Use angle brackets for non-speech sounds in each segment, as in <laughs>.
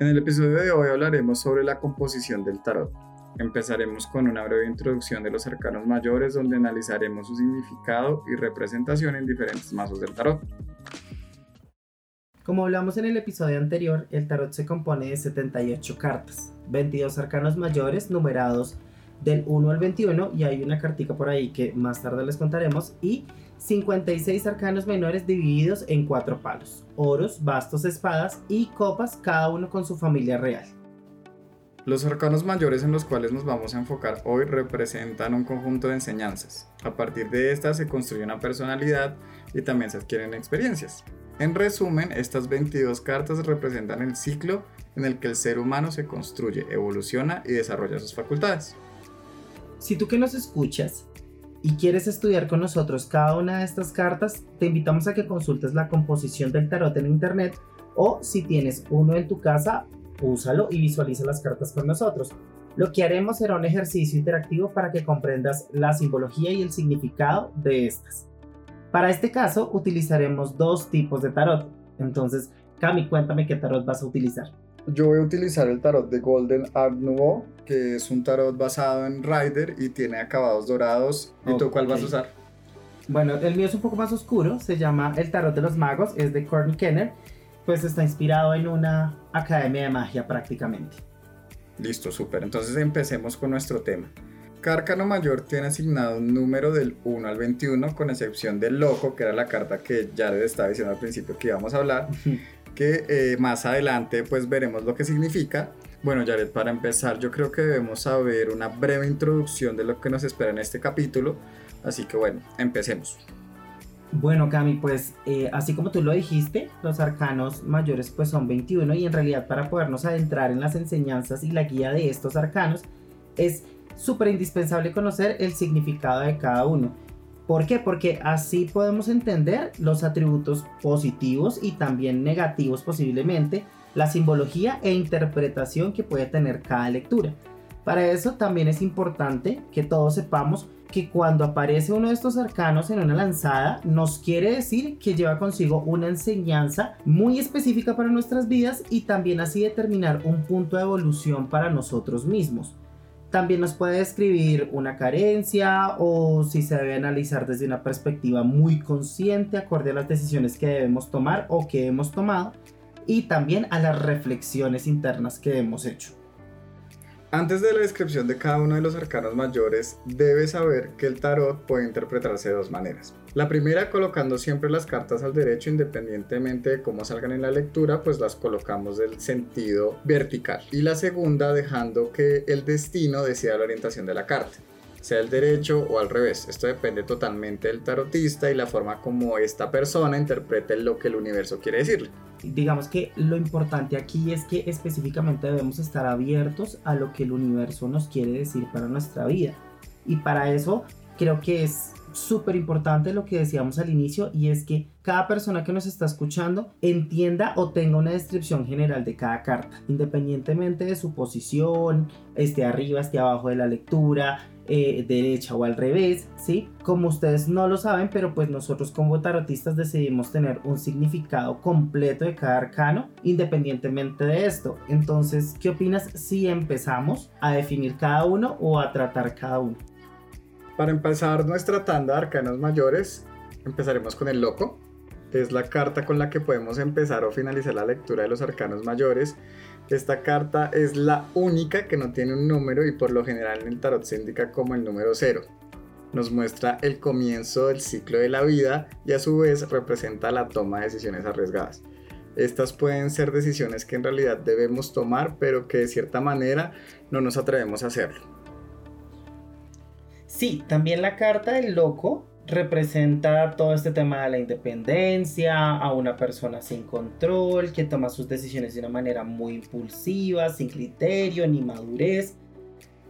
En el episodio de hoy hablaremos sobre la composición del tarot. Empezaremos con una breve introducción de los arcanos mayores donde analizaremos su significado y representación en diferentes mazos del tarot. Como hablamos en el episodio anterior, el tarot se compone de 78 cartas, 22 arcanos mayores numerados del 1 al 21 y hay una cartica por ahí que más tarde les contaremos y 56 arcanos menores divididos en cuatro palos, oros, bastos, espadas y copas, cada uno con su familia real. Los arcanos mayores en los cuales nos vamos a enfocar hoy representan un conjunto de enseñanzas. A partir de estas se construye una personalidad y también se adquieren experiencias. En resumen, estas 22 cartas representan el ciclo en el que el ser humano se construye, evoluciona y desarrolla sus facultades. Si tú que nos escuchas y quieres estudiar con nosotros cada una de estas cartas, te invitamos a que consultes la composición del tarot en internet o si tienes uno en tu casa, úsalo y visualiza las cartas con nosotros. Lo que haremos será un ejercicio interactivo para que comprendas la simbología y el significado de estas. Para este caso utilizaremos dos tipos de tarot. Entonces, Cami, cuéntame qué tarot vas a utilizar. Yo voy a utilizar el tarot de Golden Art Nouveau, que es un tarot basado en Rider y tiene acabados dorados. ¿Y tú cuál vas a usar? Bueno, el mío es un poco más oscuro, se llama El Tarot de los Magos, es de Courtney Kenner, pues está inspirado en una academia de magia prácticamente. Listo, súper. Entonces empecemos con nuestro tema. Cárcano Mayor tiene asignado un número del 1 al 21, con excepción del Loco, que era la carta que les estaba diciendo al principio que íbamos a hablar. Que eh, más adelante pues veremos lo que significa. Bueno, Jared, para empezar yo creo que debemos saber una breve introducción de lo que nos espera en este capítulo, así que bueno, empecemos. Bueno, Cami, pues eh, así como tú lo dijiste, los arcanos mayores pues son 21 y en realidad para podernos adentrar en las enseñanzas y la guía de estos arcanos es súper indispensable conocer el significado de cada uno. ¿Por qué? Porque así podemos entender los atributos positivos y también negativos posiblemente, la simbología e interpretación que puede tener cada lectura. Para eso también es importante que todos sepamos que cuando aparece uno de estos arcanos en una lanzada, nos quiere decir que lleva consigo una enseñanza muy específica para nuestras vidas y también así determinar un punto de evolución para nosotros mismos. También nos puede describir una carencia o si se debe analizar desde una perspectiva muy consciente acorde a las decisiones que debemos tomar o que hemos tomado y también a las reflexiones internas que hemos hecho. Antes de la descripción de cada uno de los arcanos mayores, debes saber que el tarot puede interpretarse de dos maneras. La primera colocando siempre las cartas al derecho independientemente de cómo salgan en la lectura, pues las colocamos del sentido vertical. Y la segunda dejando que el destino decida la orientación de la carta sea el derecho o al revés. Esto depende totalmente del tarotista y la forma como esta persona interprete lo que el universo quiere decirle. Digamos que lo importante aquí es que específicamente debemos estar abiertos a lo que el universo nos quiere decir para nuestra vida. Y para eso creo que es súper importante lo que decíamos al inicio y es que cada persona que nos está escuchando entienda o tenga una descripción general de cada carta, independientemente de su posición, esté arriba, esté abajo de la lectura, eh, derecha o al revés, ¿sí? Como ustedes no lo saben, pero pues nosotros como tarotistas decidimos tener un significado completo de cada arcano, independientemente de esto. Entonces, ¿qué opinas si empezamos a definir cada uno o a tratar cada uno? Para empezar nuestra tanda de arcanos mayores, empezaremos con el loco. Es la carta con la que podemos empezar o finalizar la lectura de los arcanos mayores. Esta carta es la única que no tiene un número y por lo general en el tarot se indica como el número cero. Nos muestra el comienzo del ciclo de la vida y a su vez representa la toma de decisiones arriesgadas. Estas pueden ser decisiones que en realidad debemos tomar pero que de cierta manera no nos atrevemos a hacerlo. Sí, también la carta del loco representa todo este tema de la independencia, a una persona sin control, que toma sus decisiones de una manera muy impulsiva, sin criterio ni madurez.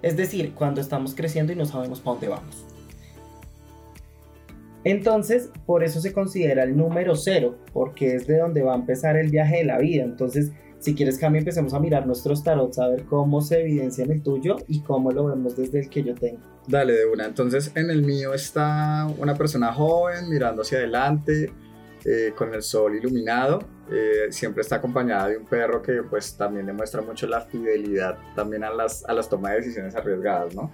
Es decir, cuando estamos creciendo y no sabemos para dónde vamos. Entonces, por eso se considera el número cero, porque es de donde va a empezar el viaje de la vida. Entonces, si quieres, Cami, empecemos a mirar nuestros tarots, a ver cómo se evidencia en el tuyo y cómo lo vemos desde el que yo tengo. Dale, de una. Entonces, en el mío está una persona joven mirando hacia adelante, eh, con el sol iluminado. Eh, siempre está acompañada de un perro que pues también demuestra mucho la fidelidad también a las, a las tomas de decisiones arriesgadas, ¿no?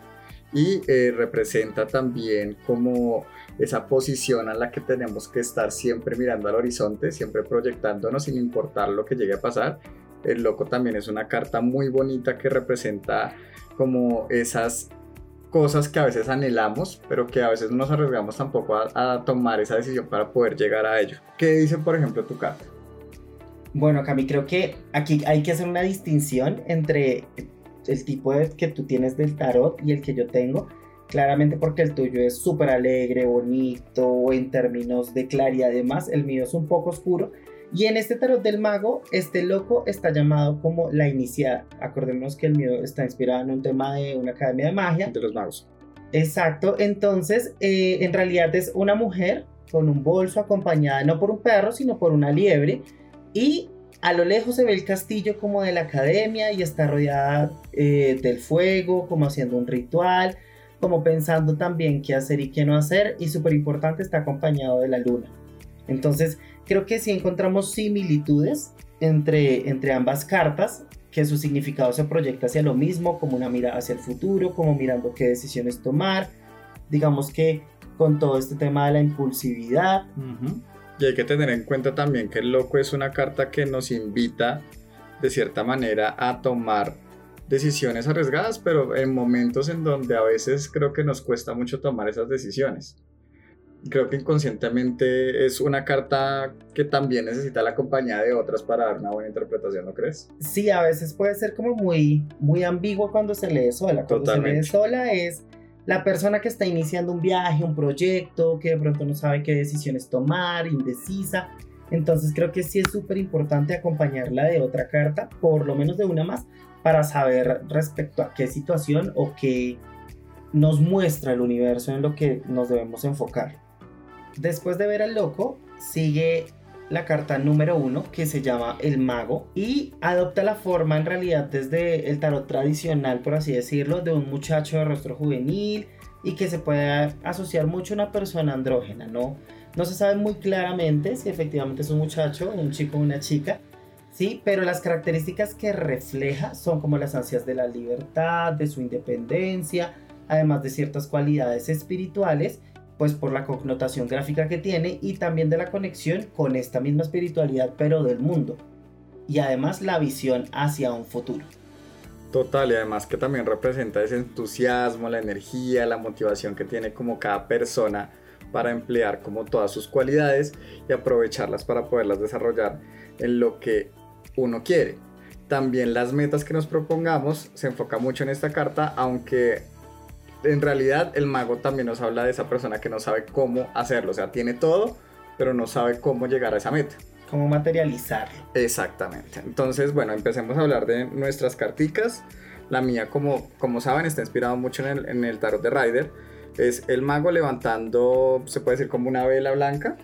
Y eh, representa también como esa posición a la que tenemos que estar siempre mirando al horizonte, siempre proyectándonos sin importar lo que llegue a pasar. El loco también es una carta muy bonita que representa como esas cosas que a veces anhelamos, pero que a veces no nos arriesgamos tampoco a, tomar esa decisión para poder llegar a ello. ¿Qué dice, por ejemplo, tu carta? Bueno, Cami, creo que aquí hay que hacer una distinción entre el tipo de, que tú tienes del tarot y el que yo tengo. Claramente porque el tuyo es súper alegre, bonito, en términos de claridad y demás. El mío es un poco oscuro. Y en este tarot del mago, este loco está llamado como la iniciada. Acordémonos que el mío está inspirado en un tema de una academia de magia. De los magos. Exacto, entonces eh, en realidad es una mujer con un bolso acompañada no por un perro, sino por una liebre. Y a lo lejos se ve el castillo como de la academia y está rodeada eh, del fuego, como haciendo un ritual, como pensando también qué hacer y qué no hacer. Y súper importante, está acompañado de la luna. Entonces, creo que sí encontramos similitudes entre, entre ambas cartas, que su significado se proyecta hacia lo mismo, como una mirada hacia el futuro, como mirando qué decisiones tomar. Digamos que con todo este tema de la impulsividad. Y hay que tener en cuenta también que el loco es una carta que nos invita de cierta manera a tomar decisiones arriesgadas, pero en momentos en donde a veces creo que nos cuesta mucho tomar esas decisiones creo que inconscientemente es una carta que también necesita la compañía de otras para dar una buena interpretación, ¿no crees? Sí, a veces puede ser como muy, muy ambiguo cuando se lee sola. Cuando se lee sola es la persona que está iniciando un viaje, un proyecto, que de pronto no sabe qué decisiones tomar, indecisa. Entonces creo que sí es súper importante acompañarla de otra carta, por lo menos de una más, para saber respecto a qué situación o qué nos muestra el universo en lo que nos debemos enfocar. Después de ver al loco, sigue la carta número uno que se llama el mago y adopta la forma en realidad desde el tarot tradicional, por así decirlo, de un muchacho de rostro juvenil y que se puede asociar mucho a una persona andrógena, ¿no? No se sabe muy claramente si efectivamente es un muchacho, un chico o una chica, sí, pero las características que refleja son como las ansias de la libertad, de su independencia, además de ciertas cualidades espirituales pues por la connotación gráfica que tiene y también de la conexión con esta misma espiritualidad pero del mundo y además la visión hacia un futuro. Total, y además que también representa ese entusiasmo, la energía, la motivación que tiene como cada persona para emplear como todas sus cualidades y aprovecharlas para poderlas desarrollar en lo que uno quiere. También las metas que nos propongamos se enfoca mucho en esta carta, aunque en realidad el mago también nos habla de esa persona que no sabe cómo hacerlo, o sea, tiene todo, pero no sabe cómo llegar a esa meta. Cómo materializarlo. Exactamente. Entonces, bueno, empecemos a hablar de nuestras carticas. La mía, como, como saben, está inspirado mucho en el, en el tarot de Rider. Es el mago levantando, se puede decir como una vela blanca,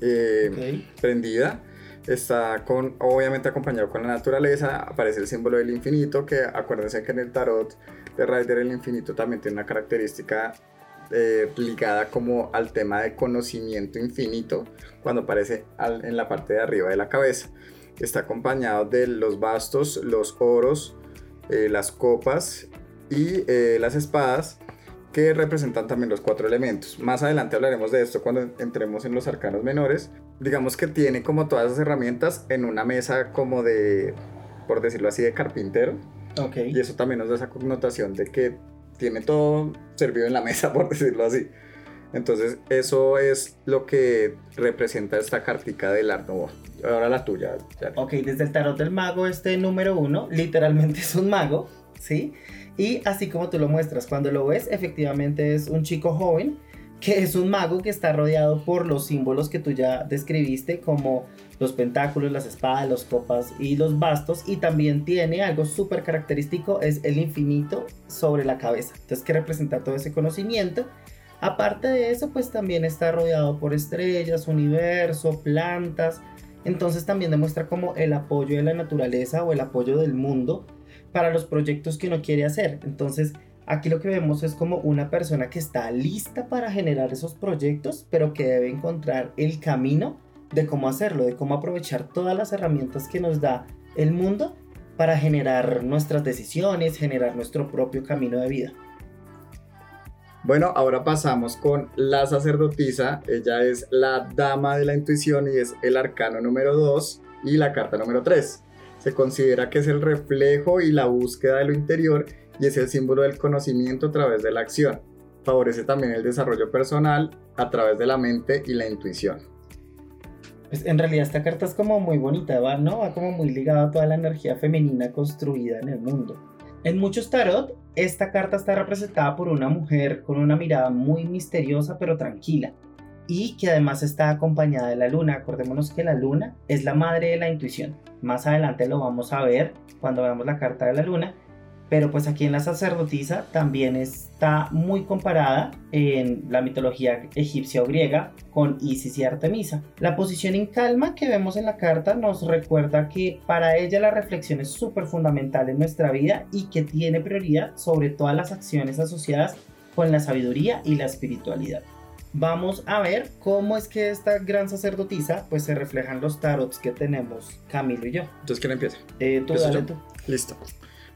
eh, prendida. Está con, obviamente acompañado con la naturaleza. Aparece el símbolo del infinito, que acuérdense que en el tarot de Rider el infinito también tiene una característica eh, ligada como al tema de conocimiento infinito cuando aparece en la parte de arriba de la cabeza. Está acompañado de los bastos, los oros, eh, las copas y eh, las espadas que representan también los cuatro elementos. Más adelante hablaremos de esto cuando entremos en los arcanos menores. Digamos que tiene como todas esas herramientas en una mesa como de, por decirlo así, de carpintero y eso también nos da esa connotación de que tiene todo servido en la mesa, <laughs> por decirlo así. Entonces, eso es lo que representa esta cartica del Art Ahora la tuya. Ok, desde el tarot del mago, este número uno, literalmente es un mago, ¿sí? Y así como tú lo muestras, cuando lo ves, efectivamente es un chico joven que es un mago que está rodeado por los símbolos que tú ya describiste, como los pentáculos, las espadas, los copas y los bastos, y también tiene algo súper característico, es el infinito sobre la cabeza. Entonces, que representa todo ese conocimiento. Aparte de eso, pues también está rodeado por estrellas, universo, plantas. Entonces también demuestra como el apoyo de la naturaleza o el apoyo del mundo para los proyectos que uno quiere hacer. Entonces, Aquí lo que vemos es como una persona que está lista para generar esos proyectos, pero que debe encontrar el camino de cómo hacerlo, de cómo aprovechar todas las herramientas que nos da el mundo para generar nuestras decisiones, generar nuestro propio camino de vida. Bueno, ahora pasamos con la sacerdotisa. Ella es la dama de la intuición y es el arcano número 2 y la carta número 3. Se considera que es el reflejo y la búsqueda de lo interior y es el símbolo del conocimiento a través de la acción. Favorece también el desarrollo personal a través de la mente y la intuición. Pues en realidad esta carta es como muy bonita, ¿va? ¿no? Va como muy ligada a toda la energía femenina construida en el mundo. En muchos tarot, esta carta está representada por una mujer con una mirada muy misteriosa pero tranquila y que además está acompañada de la luna. Acordémonos que la luna es la madre de la intuición. Más adelante lo vamos a ver cuando veamos la carta de la luna pero pues aquí en la sacerdotisa también está muy comparada en la mitología egipcia o griega con Isis y Artemisa. La posición en calma que vemos en la carta nos recuerda que para ella la reflexión es súper fundamental en nuestra vida y que tiene prioridad sobre todas las acciones asociadas con la sabiduría y la espiritualidad. Vamos a ver cómo es que esta gran sacerdotisa pues se refleja en los tarots que tenemos Camilo y yo. Entonces, ¿quién empieza? Eh, tú, dale tú. Listo.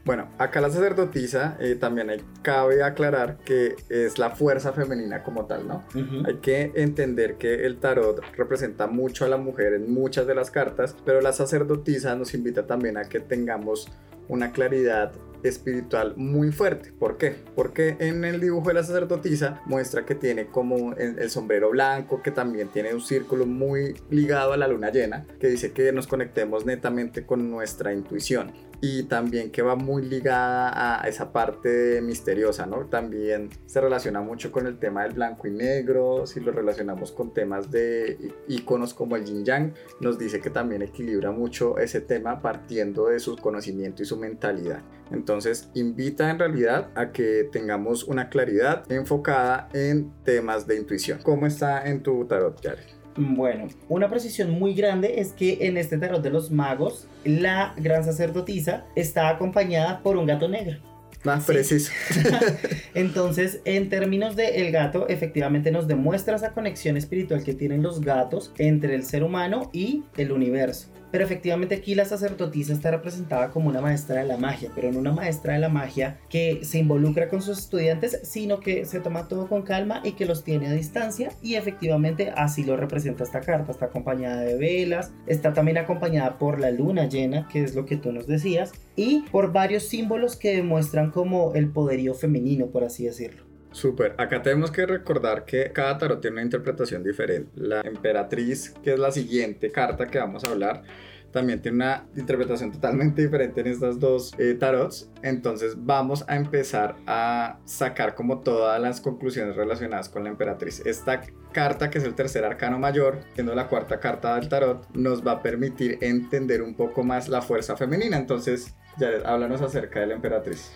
Bueno, acá la sacerdotisa eh, también hay, cabe aclarar que es la fuerza femenina como tal, ¿no? Hay que entender que el tarot representa mucho a la mujer en muchas de las cartas, pero la sacerdotisa nos invita también a que tengamos una claridad espiritual muy fuerte. ¿Por qué? Porque en el dibujo de la sacerdotisa muestra que tiene como el sombrero blanco, que también tiene un círculo muy ligado a la luna llena, que dice que nos conectemos netamente con nuestra intuición y también que va muy ligada a esa parte misteriosa, ¿no? También se relaciona mucho con el tema del blanco y negro, si lo relacionamos con temas de iconos como el yin yang, nos dice que también equilibra mucho ese tema partiendo de su conocimiento y su mentalidad. Entonces invita en realidad a que tengamos una claridad enfocada en temas de intuición. ¿Cómo está en tu tarot, Jared? Bueno, una precisión muy grande es que en este tarot de los magos, la gran sacerdotisa está acompañada por un gato negro. Más preciso. <laughs> Entonces, en términos de el gato, efectivamente nos demuestra esa conexión espiritual que tienen los gatos entre el ser humano y el universo. Pero efectivamente aquí la sacerdotisa está representada como una maestra de la magia, pero no una maestra de la magia que se involucra con sus estudiantes, sino que se toma todo con calma y que los tiene a distancia y efectivamente así lo representa esta carta. Está acompañada de velas, está también acompañada por la luna llena, que es lo que tú nos decías, y por varios símbolos que demuestran como el poderío femenino, por así decirlo. Súper. Acá tenemos que recordar que cada tarot tiene una interpretación diferente. La emperatriz, que es la siguiente carta que vamos a hablar, también tiene una interpretación totalmente <laughs> diferente en estas dos eh, tarots. Entonces vamos a empezar a sacar como todas las conclusiones relacionadas con la emperatriz. Esta carta, que es el tercer arcano mayor, siendo la cuarta carta del tarot, nos va a permitir entender un poco más la fuerza femenina. Entonces, ya háblanos acerca de la emperatriz.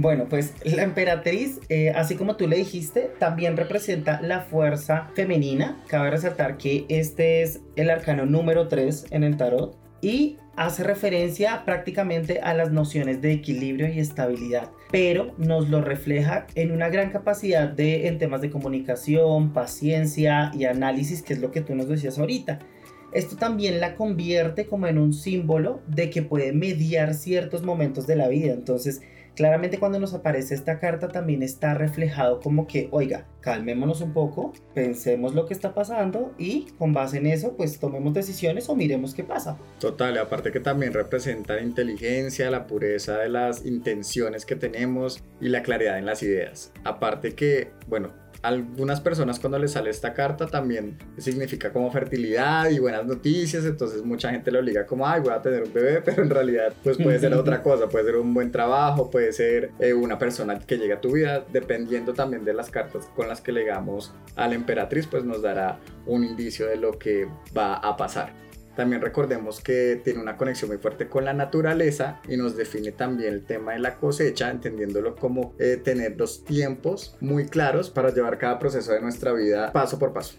Bueno, pues la emperatriz, eh, así como tú le dijiste, también representa la fuerza femenina. Cabe resaltar que este es el arcano número 3 en el tarot y hace referencia prácticamente a las nociones de equilibrio y estabilidad, pero nos lo refleja en una gran capacidad de en temas de comunicación, paciencia y análisis, que es lo que tú nos decías ahorita. Esto también la convierte como en un símbolo de que puede mediar ciertos momentos de la vida. Entonces, Claramente cuando nos aparece esta carta también está reflejado como que, oiga, calmémonos un poco, pensemos lo que está pasando y con base en eso pues tomemos decisiones o miremos qué pasa. Total, aparte que también representa la inteligencia, la pureza de las intenciones que tenemos y la claridad en las ideas. Aparte que, bueno, algunas personas cuando les sale esta carta también significa como fertilidad y buenas noticias, entonces mucha gente le obliga como, ay, voy a tener un bebé, <laughs> pero en realidad pues puede ser otra <laughs> cosa, puede ser un buen trabajo, puede ser eh, una persona que llegue a tu vida, dependiendo también de las cartas con las que legamos a la emperatriz, pues nos dará un indicio de lo que va a pasar. También recordemos que tiene una conexión muy fuerte con la naturaleza y nos define también el tema de la cosecha, entendiéndolo como eh, tener los tiempos muy claros para llevar cada proceso de nuestra vida paso por paso.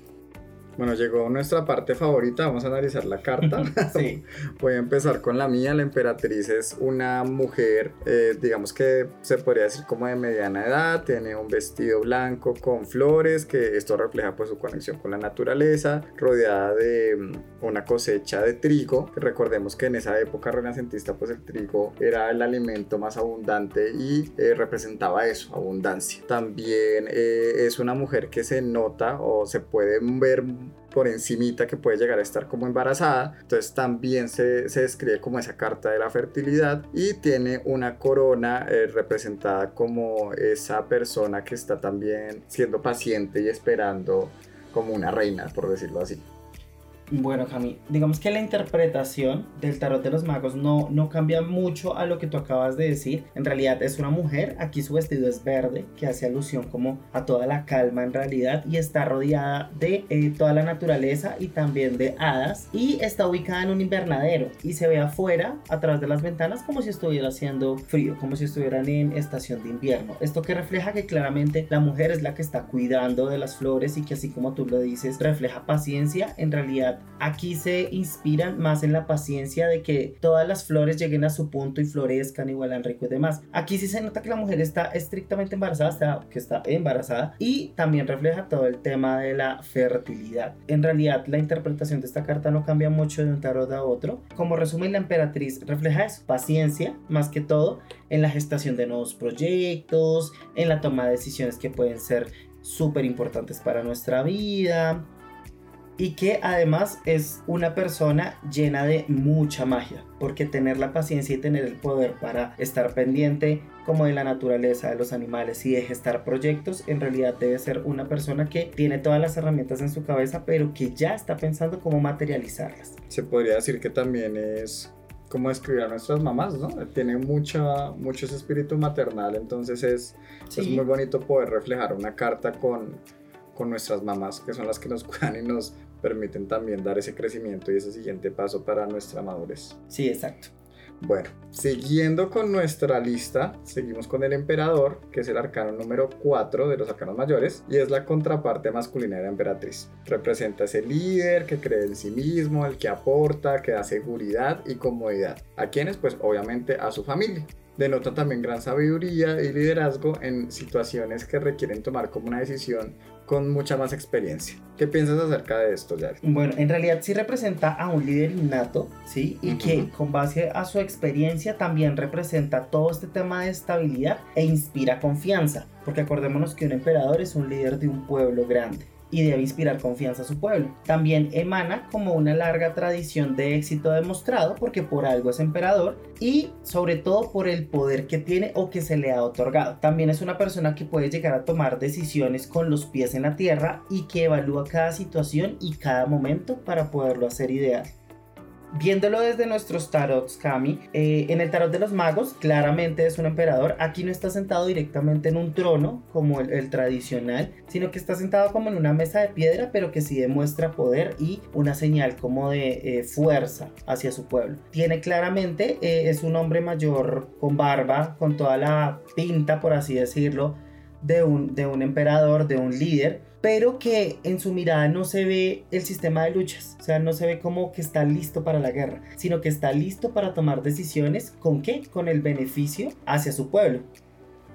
Bueno, llegó nuestra parte favorita, vamos a analizar la carta. <laughs> sí. <laughs> Voy a empezar con la mía, la emperatriz es una mujer, eh, digamos que se podría decir como de mediana edad, tiene un vestido blanco con flores, que esto refleja pues su conexión con la naturaleza, rodeada de mm, una cosecha de trigo, recordemos que en esa época renacentista pues el trigo era el alimento más abundante y eh, representaba eso, abundancia. También eh, es una mujer que se nota o se puede ver por encimita que puede llegar a estar como embarazada. Entonces también se, se describe como esa carta de la fertilidad y tiene una corona eh, representada como esa persona que está también siendo paciente y esperando como una reina, por decirlo así. Bueno, Cami, digamos que la interpretación del tarot de los magos no, no cambia mucho a lo que tú acabas de decir. En realidad es una mujer, aquí su vestido es verde, que hace alusión como a toda la calma en realidad y está rodeada de eh, toda la naturaleza y también de hadas y está ubicada en un invernadero y se ve afuera a través de las ventanas como si estuviera haciendo frío, como si estuvieran en estación de invierno. Esto que refleja que claramente la mujer es la que está cuidando de las flores y que así como tú lo dices refleja paciencia, en realidad Aquí se inspiran más en la paciencia de que todas las flores lleguen a su punto y florezcan igual al rico y demás. Aquí sí se nota que la mujer está estrictamente embarazada, que está embarazada y también refleja todo el tema de la fertilidad. En realidad la interpretación de esta carta no cambia mucho de un tarot a otro. Como resumen, la emperatriz refleja eso, paciencia más que todo en la gestación de nuevos proyectos, en la toma de decisiones que pueden ser súper importantes para nuestra vida, y que además es una persona llena de mucha magia, porque tener la paciencia y tener el poder para estar pendiente como de la naturaleza, de los animales y de gestar proyectos, en realidad debe ser una persona que tiene todas las herramientas en su cabeza, pero que ya está pensando cómo materializarlas. Se podría decir que también es como escribir a nuestras mamás, ¿no? Tiene mucha, mucho ese espíritu maternal, entonces es, es muy bonito poder reflejar una carta con, con nuestras mamás, que son las que nos <laughs> cuidan y nos permiten también dar ese crecimiento y ese siguiente paso para nuestra madurez. Sí, exacto. Bueno, siguiendo con nuestra lista, seguimos con el emperador, que es el arcano número 4 de los arcanos mayores, y es la contraparte masculina de la emperatriz. Representa ese líder que cree en sí mismo, el que aporta, que da seguridad y comodidad. ¿A quienes? Pues obviamente a su familia denota también gran sabiduría y liderazgo en situaciones que requieren tomar como una decisión con mucha más experiencia. ¿Qué piensas acerca de esto, Yari? Bueno, en realidad sí representa a un líder innato, ¿sí? Y que con base a su experiencia también representa todo este tema de estabilidad e inspira confianza, porque acordémonos que un emperador es un líder de un pueblo grande y debe inspirar confianza a su pueblo. También emana como una larga tradición de éxito demostrado porque por algo es emperador y sobre todo por el poder que tiene o que se le ha otorgado. También es una persona que puede llegar a tomar decisiones con los pies en la tierra y que evalúa cada situación y cada momento para poderlo hacer ideal. Viéndolo desde nuestros tarots, Kami, eh, en el tarot de los magos, claramente es un emperador. Aquí no está sentado directamente en un trono, como el, tradicional, sino que está sentado como en una mesa de piedra, pero que sí demuestra poder y una señal como de eh, fuerza hacia su pueblo. Tiene claramente, eh, es un hombre mayor con barba, con toda la pinta, por así decirlo, de un, de un emperador, de un líder pero que en su mirada no se ve el sistema de luchas, o sea, no se ve como que está listo para la guerra, sino que está listo para tomar decisiones con qué, con el beneficio hacia su pueblo.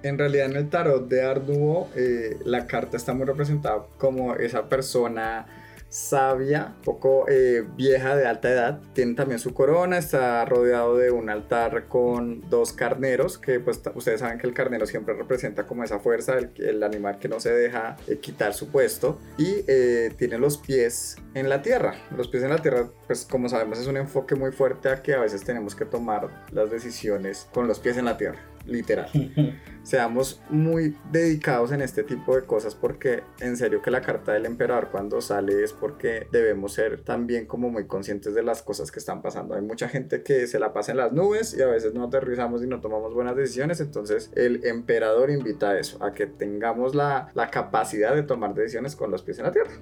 En realidad en el tarot de Arduo eh, la carta está muy representada como esa persona sabia, poco eh, vieja de alta edad. Tiene también su corona, está rodeado de un altar con dos carneros, que pues ustedes saben que el carnero siempre representa como esa fuerza, el, animal que no se deja eh, quitar su puesto. Y eh, tiene los pies en la tierra. Los pies en la tierra, pues como sabemos es un enfoque muy fuerte a que a veces tenemos que tomar las decisiones con los pies en la tierra literal. <laughs> Seamos muy dedicados en este tipo de cosas porque en serio que la carta del emperador cuando sale es porque debemos ser también como muy conscientes de las cosas que están pasando. Hay mucha gente que se la pasa en las nubes y a veces no aterrizamos y no tomamos buenas decisiones, entonces el emperador invita a eso, a que tengamos la, la capacidad de tomar decisiones con los pies en la tierra.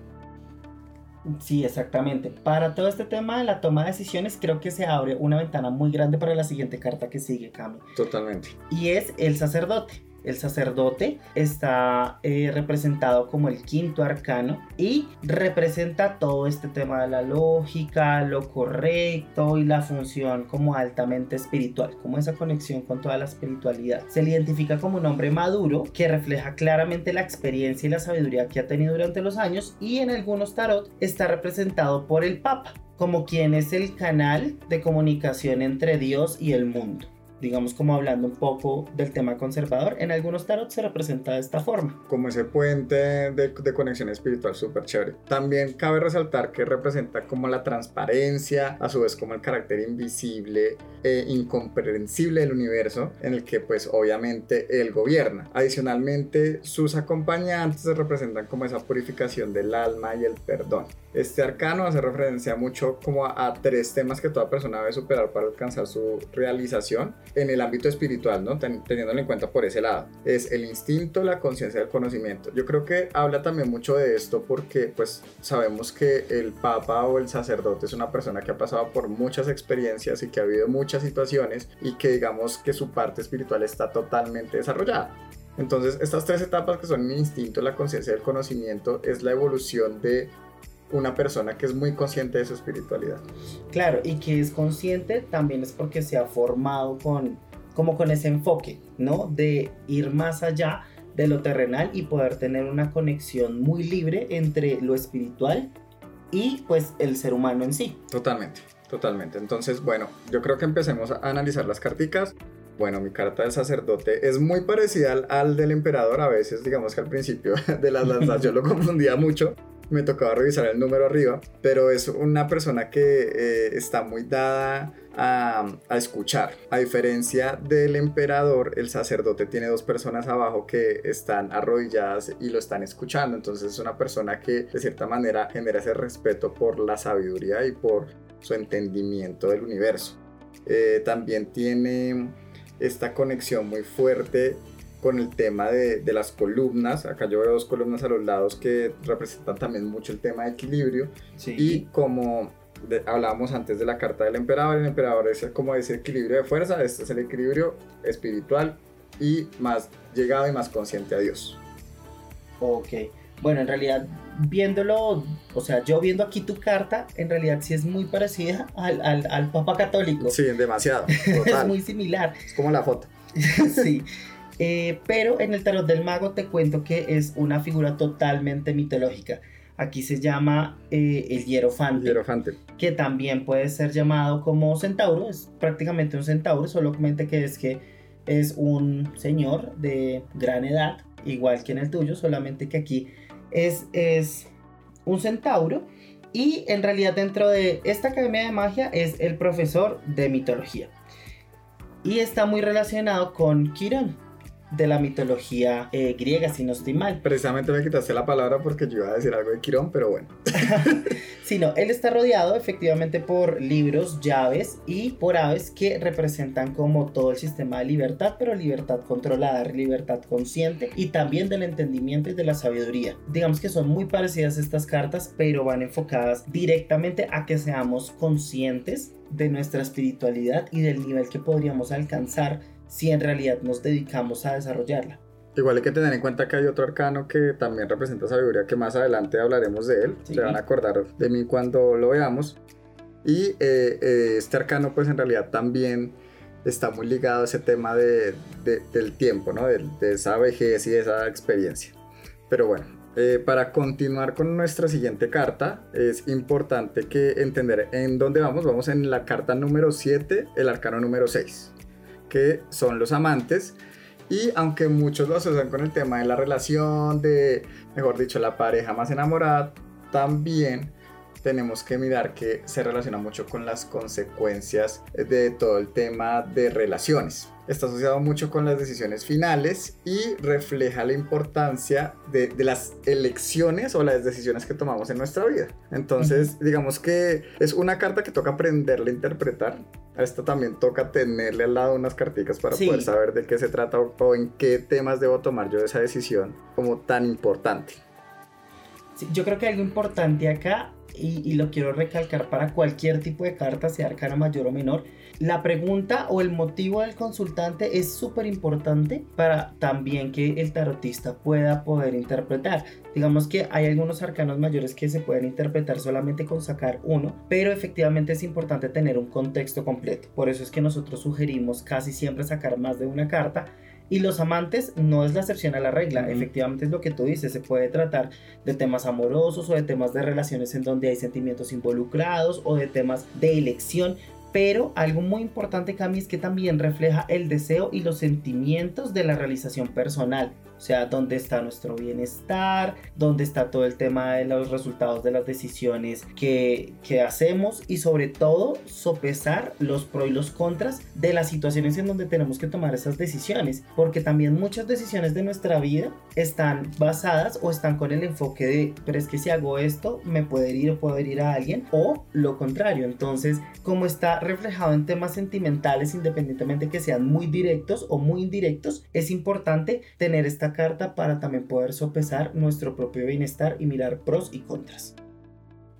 Sí, exactamente. Para todo este tema de la toma de decisiones, creo que se abre una ventana muy grande para la siguiente carta que sigue, Cami. Totalmente. Y es el sacerdote. El sacerdote está eh, representado como el quinto arcano y representa todo este tema de la lógica, lo correcto y la función como altamente espiritual, como esa conexión con toda la espiritualidad. Se le identifica como un hombre maduro que refleja claramente la experiencia y la sabiduría que ha tenido durante los años y en algunos tarot está representado por el Papa como quien es el canal de comunicación entre Dios y el mundo digamos como hablando un poco del tema conservador, en algunos tarot se representa de esta forma. Como ese puente de, de conexión espiritual súper chévere. También cabe resaltar que representa como la transparencia, a su vez como el carácter invisible e incomprensible del universo, en el que pues obviamente él gobierna. Adicionalmente, sus acompañantes se representan como esa purificación del alma y el perdón. Este arcano hace referencia mucho como a, a tres temas que toda persona debe superar para alcanzar su realización en el ámbito espiritual, ¿no? teniéndolo en cuenta por ese lado. Es el instinto, la conciencia del conocimiento. Yo creo que habla también mucho de esto porque pues sabemos que el papa o el sacerdote es una persona que ha pasado por muchas experiencias y que ha habido muchas situaciones y que digamos que su parte espiritual está totalmente desarrollada. Entonces, estas tres etapas que son el instinto, la conciencia del conocimiento, es la evolución de una persona que es muy consciente de su espiritualidad. Claro, y que es consciente también es porque se ha formado con, como con ese enfoque, ¿no? De ir más allá de lo terrenal y poder tener una conexión muy libre entre lo espiritual y pues el ser humano en sí. Totalmente, totalmente. Entonces, bueno, yo creo que empecemos a analizar las carticas. Bueno, mi carta del sacerdote es muy parecida al, al del emperador. A veces, digamos que al principio <laughs> de las lanzas yo lo <laughs> confundía mucho me tocaba revisar el número arriba, pero es una persona que eh, está muy dada a, escuchar. A diferencia del emperador, el sacerdote tiene dos personas abajo que están arrodilladas y lo están escuchando. Entonces es una persona que de cierta manera genera ese respeto por la sabiduría y por su entendimiento del universo. Eh, también tiene esta conexión muy fuerte con el tema de, de, las columnas. Acá yo veo dos columnas a los lados que representan también mucho el tema de equilibrio. Y como hablábamos antes de la carta del emperador, el emperador es como ese equilibrio de fuerza, este es el equilibrio espiritual y más llegado y más consciente a Dios. Ok. Bueno, en realidad, viéndolo, o sea, yo viendo aquí tu carta, en realidad sí es muy parecida al, al, al Papa Católico. Sí, demasiado. <laughs> es muy similar. Es como la foto. <laughs> sí. Eh, pero en el tarot del mago te cuento que es una figura totalmente mitológica. Aquí se llama eh, el hierofante, hierofante, que también puede ser llamado como centauro, es prácticamente un centauro, solamente que es que es un señor de gran edad, igual que en el tuyo, solamente que aquí es, es un centauro y en realidad dentro de esta academia de magia es el profesor de mitología. Y está muy relacionado con Quirón, de la mitología eh, griega, si no estoy mal. Precisamente me quitaste la palabra porque yo iba a decir algo de Quirón, pero bueno. <laughs> sí, no, él está rodeado efectivamente por libros, llaves y por aves que representan como todo el sistema de libertad, pero libertad controlada, libertad consciente y también del entendimiento y de la sabiduría. Digamos que son muy parecidas estas cartas, pero van enfocadas directamente a que seamos conscientes de nuestra espiritualidad y del nivel que podríamos alcanzar si en realidad nos dedicamos a desarrollarla. Igual hay que tener en cuenta que hay otro arcano que también representa sabiduría, que más adelante hablaremos de él. Se van a acordar de mí cuando lo veamos. Y eh, eh, este arcano pues en realidad también está muy ligado a ese tema de, del tiempo, ¿no? De, esa vejez y de esa experiencia. Pero bueno, eh, para continuar con nuestra siguiente carta, es importante que entender en dónde vamos. Vamos en la carta número 7, el arcano número 6 que son los amantes. Y aunque muchos lo asocian con el tema de la relación, de, mejor dicho, la pareja más enamorada, también tenemos que mirar que se relaciona mucho con las consecuencias de todo el tema de relaciones. Está asociado mucho con las decisiones finales y refleja la importancia de, de las elecciones o las decisiones que tomamos en nuestra vida. Entonces, digamos que es una carta que toca aprenderle a interpretar a esto también toca tenerle al lado unas carticas para poder saber de qué se trata o, en qué temas debo tomar yo esa decisión como tan importante. yo creo que algo importante acá, y, lo quiero recalcar para cualquier tipo de carta, sea arcana mayor o menor, la pregunta o el motivo del consultante es súper importante para también que el tarotista pueda poder interpretar. Digamos que hay algunos arcanos mayores que se pueden interpretar solamente con sacar uno, pero efectivamente es importante tener un contexto completo. Por eso es que nosotros sugerimos casi siempre sacar más de una carta y los amantes no es la excepción a la regla, efectivamente es lo que tú dices, se puede tratar de temas amorosos o de temas de relaciones en donde hay sentimientos involucrados o de temas de elección, pero algo muy importante, Cami, es que también refleja el deseo y los sentimientos de la realización personal. O sea, dónde está nuestro bienestar, dónde está todo el tema de los resultados de las decisiones que, que hacemos y sobre todo sopesar los pros y los contras de las situaciones en donde tenemos que tomar esas decisiones. Porque también muchas decisiones de nuestra vida están basadas o están con el enfoque de, pero es que si hago esto, me puede ir o puedo ir a alguien o lo contrario. Entonces, como está reflejado en temas sentimentales, independientemente que sean muy directos o muy indirectos, es importante tener esta carta para también poder sopesar nuestro propio bienestar y mirar pros y contras.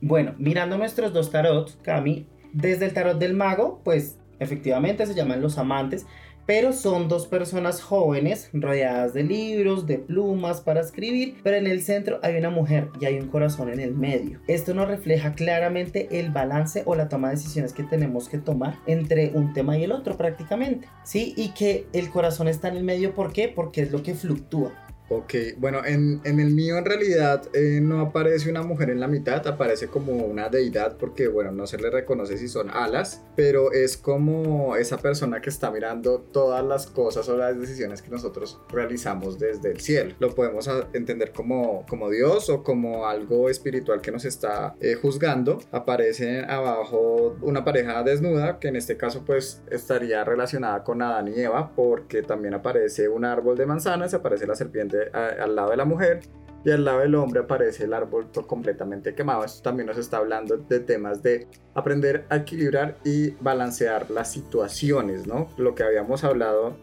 Bueno, mirando nuestros dos tarots, Cami, desde el tarot del mago, pues efectivamente se llaman los amantes, pero son dos personas jóvenes rodeadas de libros, de plumas para escribir, pero en el centro hay una mujer y hay un corazón en el medio. Esto nos refleja claramente el balance o la toma de decisiones que tenemos que tomar entre un tema y el otro prácticamente, ¿sí? Y que el corazón está en el medio, ¿por qué? Porque es lo que fluctúa. Ok, bueno, en, en, el mío en realidad eh, no aparece una mujer en la mitad, aparece como una deidad porque, bueno, no se le reconoce si son alas, pero es como esa persona que está mirando todas las cosas o las decisiones que nosotros realizamos desde el cielo. Lo podemos entender como, como Dios o como algo espiritual que nos está eh, juzgando. Aparece abajo una pareja desnuda, que en este caso pues estaría relacionada con Adán y Eva, porque también aparece un árbol de manzanas, aparece la serpiente al lado de la mujer y al lado del hombre aparece el árbol completamente quemado. Esto también nos está hablando de temas de aprender a equilibrar y balancear las situaciones, ¿no? Lo que habíamos hablado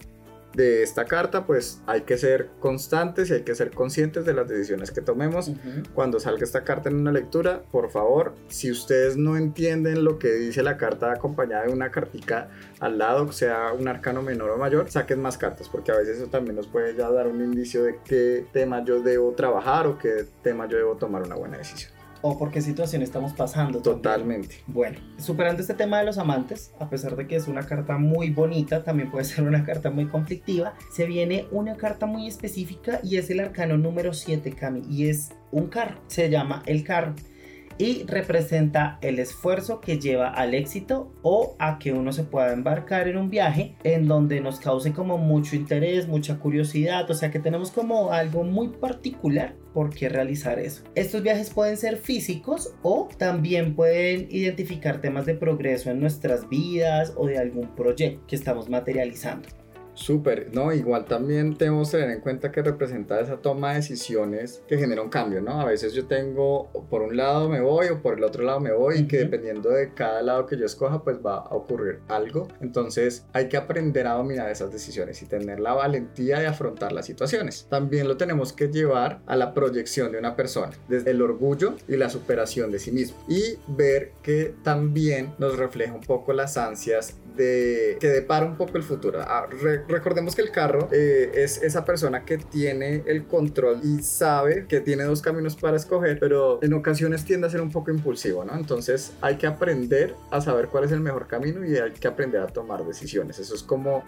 de esta carta, pues hay que ser constantes y hay que ser conscientes de las decisiones que tomemos. Cuando salga esta carta en una lectura, por favor, si ustedes no entienden lo que dice la carta acompañada de una cartica al lado, sea un arcano menor o mayor, saquen más cartas, porque a veces eso también nos puede ya dar un indicio de qué tema yo debo trabajar o qué tema yo debo tomar una buena decisión o por qué situación estamos pasando. Totalmente. Bueno, superando este tema de los amantes, a pesar de que es una carta muy bonita, también puede <laughs> ser una carta muy conflictiva, se viene una carta muy específica y es el arcano número 7, Cami, y es un carro, se llama el carro y representa el esfuerzo que lleva al éxito o a que uno se pueda embarcar en un viaje en donde nos cause como mucho interés, mucha curiosidad, o sea que tenemos como algo muy particular por qué realizar eso. Estos viajes pueden ser físicos o también pueden identificar temas de progreso en nuestras vidas o de algún proyecto que estamos materializando. Súper, no, igual también tenemos que tener en cuenta que representa esa toma de decisiones que genera un cambio, ¿no? A veces yo tengo, por un lado me voy o por el otro lado me voy y que dependiendo de cada lado que yo escoja, pues va a ocurrir algo. Entonces hay que aprender a dominar esas decisiones y tener la valentía de afrontar las situaciones. También lo tenemos que llevar a la proyección de una persona, desde el orgullo y la superación de sí mismo. Y ver que también nos refleja un poco las ansias de que depara un poco el futuro. Ah, recordemos que el carro eh, es esa persona que tiene el control y sabe que tiene dos caminos para escoger, pero en ocasiones tiende a ser un poco impulsivo, ¿no? Entonces hay que aprender a saber cuál es el mejor camino y hay que aprender a tomar decisiones. Eso es como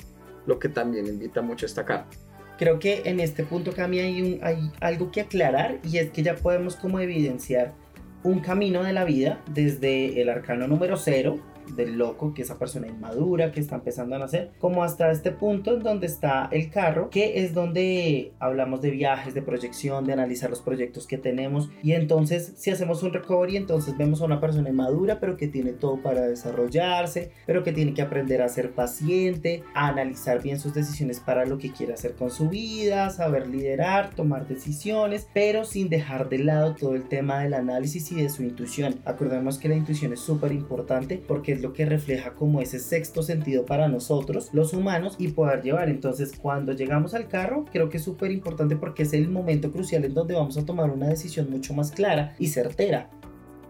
lo que también invita mucho esta carta creo que en este punto Cami hay, un, hay algo que aclarar y es que ya podemos como evidenciar un camino de la vida desde el arcano número 0 del loco, que esa persona inmadura, que está empezando a nacer, como hasta este punto en donde está el carro, que es donde hablamos de viajes, de proyección, de analizar los proyectos que tenemos. Y entonces, si hacemos un recovery, entonces vemos a una persona inmadura, pero que tiene todo para desarrollarse, pero que tiene que aprender a ser paciente, a analizar bien sus decisiones para lo que quiere hacer con su vida, saber liderar, tomar decisiones, pero sin dejar de lado todo el tema del análisis y de su intuición. Acordemos que la intuición es súper importante porque es lo que refleja como ese sexto sentido para nosotros, los humanos, y poder llevar. Entonces, cuando llegamos al carro, creo que es súper importante porque es el momento crucial en donde vamos a tomar una decisión mucho más clara y certera.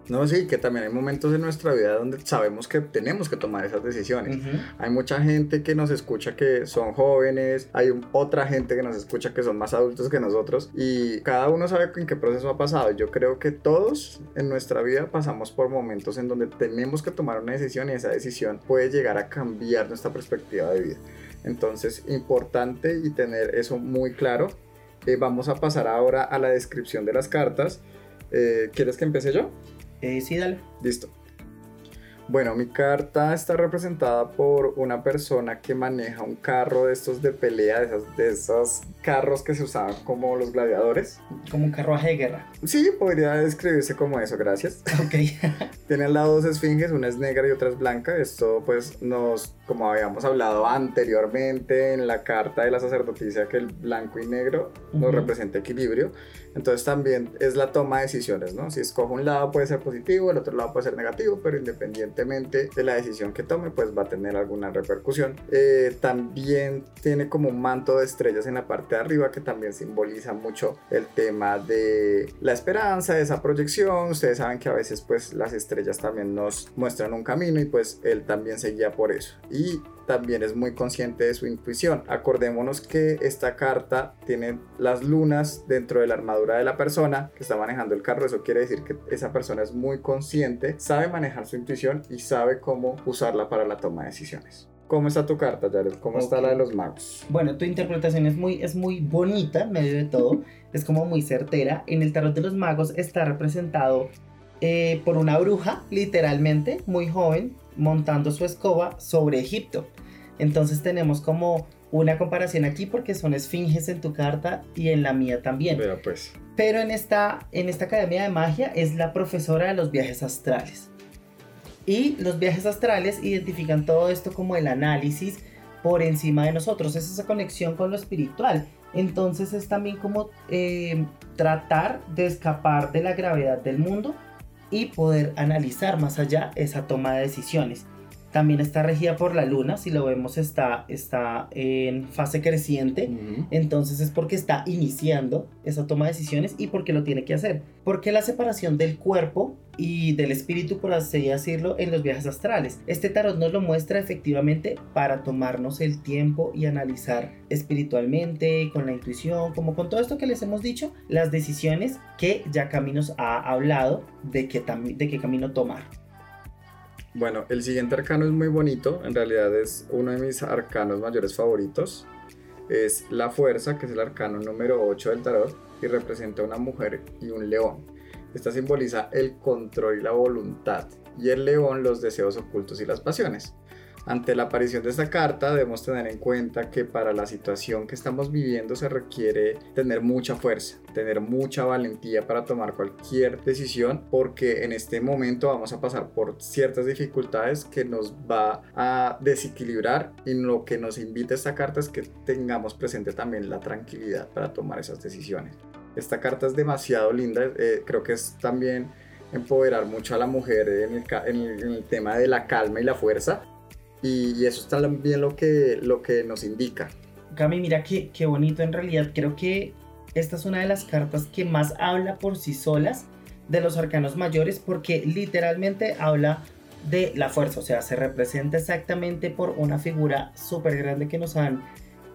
No, sí, que también hay momentos en nuestra vida donde sabemos que tenemos que tomar esas decisiones. Hay mucha gente que nos escucha que son jóvenes, hay otra gente que nos escucha que son más adultos que nosotros y cada uno sabe en qué proceso ha pasado. Yo creo que todos en nuestra vida pasamos por momentos en donde tenemos que tomar una decisión y esa decisión puede llegar a cambiar nuestra perspectiva de vida. Entonces, importante y tener eso muy claro. Eh, vamos a pasar ahora a la descripción de las cartas. Eh, ¿Quieres que empiece yo? Eh, sí, dale. Listo. Bueno, mi carta está representada por una persona que maneja un carro de estos de pelea, de, esos carros que se usaban como los gladiadores. Como un carruaje de guerra. Sí, podría describirse como eso, gracias. Ok. <laughs> Tiene al lado dos esfinges, una es negra y otra es blanca. Esto pues nos, como habíamos hablado anteriormente en la carta de la sacerdotisa, que el blanco y negro nos representa equilibrio. Entonces también es la toma de decisiones, ¿no? Si escojo un lado puede ser positivo, el otro lado puede ser negativo, pero independientemente de la decisión que tome, pues va a tener alguna repercusión. Eh, también tiene como un manto de estrellas en la parte de arriba que también simboliza mucho el tema de la esperanza, de esa proyección. Ustedes saben que a veces pues las estrellas también nos muestran un camino y pues él también se guía por eso. Y también es muy consciente de su intuición. Acordémonos que esta carta tiene las lunas dentro de la armadura de la persona que está manejando el carro. Eso quiere decir que esa persona es muy consciente, sabe manejar su intuición y sabe cómo usarla para la toma de decisiones. ¿Cómo está tu carta, Jared? ¿Cómo está la de los magos? Bueno, tu interpretación es muy, es muy bonita, medio de todo. <laughs> es como muy certera. En el tarot de los magos está representado eh, por una bruja, literalmente, muy joven, montando su escoba sobre Egipto. Entonces tenemos como una comparación aquí porque son esfinges en tu carta y en la mía también. Pero pues. Pero en esta, en esta academia de magia es la profesora de los viajes astrales. Y los viajes astrales identifican todo esto como el análisis por encima de nosotros. Es esa conexión con lo espiritual. Entonces es también como eh, tratar de escapar de la gravedad del mundo y poder analizar más allá esa toma de decisiones. También está regida por la luna, si lo vemos está, está en fase creciente, entonces es porque está iniciando esa toma de decisiones y porque lo tiene que hacer. Porque la separación del cuerpo y del espíritu, por así decirlo, en los viajes astrales. Este tarot nos lo muestra efectivamente para tomarnos el tiempo y analizar espiritualmente, con la intuición, como con todo esto que les hemos dicho, las decisiones que ya Caminos ha hablado de qué, de qué camino tomar. Bueno, el siguiente arcano es muy bonito, en realidad es uno de mis arcanos mayores favoritos. Es la fuerza, que es el arcano número 8 del tarot, y representa una mujer y un león. Esta simboliza el control y la voluntad, y el león los deseos ocultos y las pasiones. Ante la aparición de esta carta debemos tener en cuenta que para la situación que estamos viviendo se requiere tener mucha fuerza, tener mucha valentía para tomar cualquier decisión porque en este momento vamos a pasar por ciertas dificultades que nos va a desequilibrar y lo que nos invita esta carta es que tengamos presente también la tranquilidad para tomar esas decisiones. Esta carta es demasiado linda, eh, creo que es también empoderar mucho a la mujer en el tema de la calma y la fuerza y, eso es también lo que, lo que nos indica. Cami, mira qué, qué bonito en realidad. Creo que esta es una de las cartas que más habla por sí solas de los arcanos mayores porque literalmente habla de la fuerza, o sea, se representa exactamente por una figura súper grande que nos han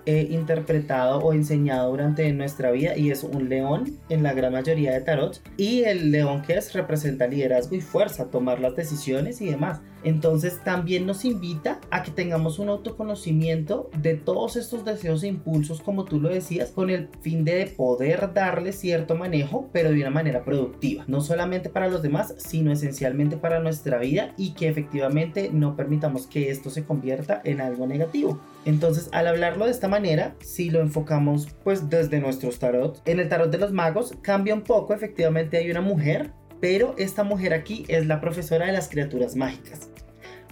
interpretado o enseñado durante nuestra vida y es un león en la gran mayoría de tarot y el león que es representa liderazgo y fuerza, tomar las decisiones y demás. Entonces también nos invita a que tengamos un autoconocimiento de todos estos deseos e impulsos como tú lo decías con el fin de poder darle cierto manejo pero de una manera productiva, no solamente para los demás sino esencialmente para nuestra vida y que efectivamente no permitamos que esto se convierta en algo negativo. Entonces, al hablarlo de esta manera, si lo enfocamos pues desde nuestros tarot, en el tarot de los magos cambia un poco, efectivamente hay una mujer, pero esta mujer aquí es la profesora de las criaturas mágicas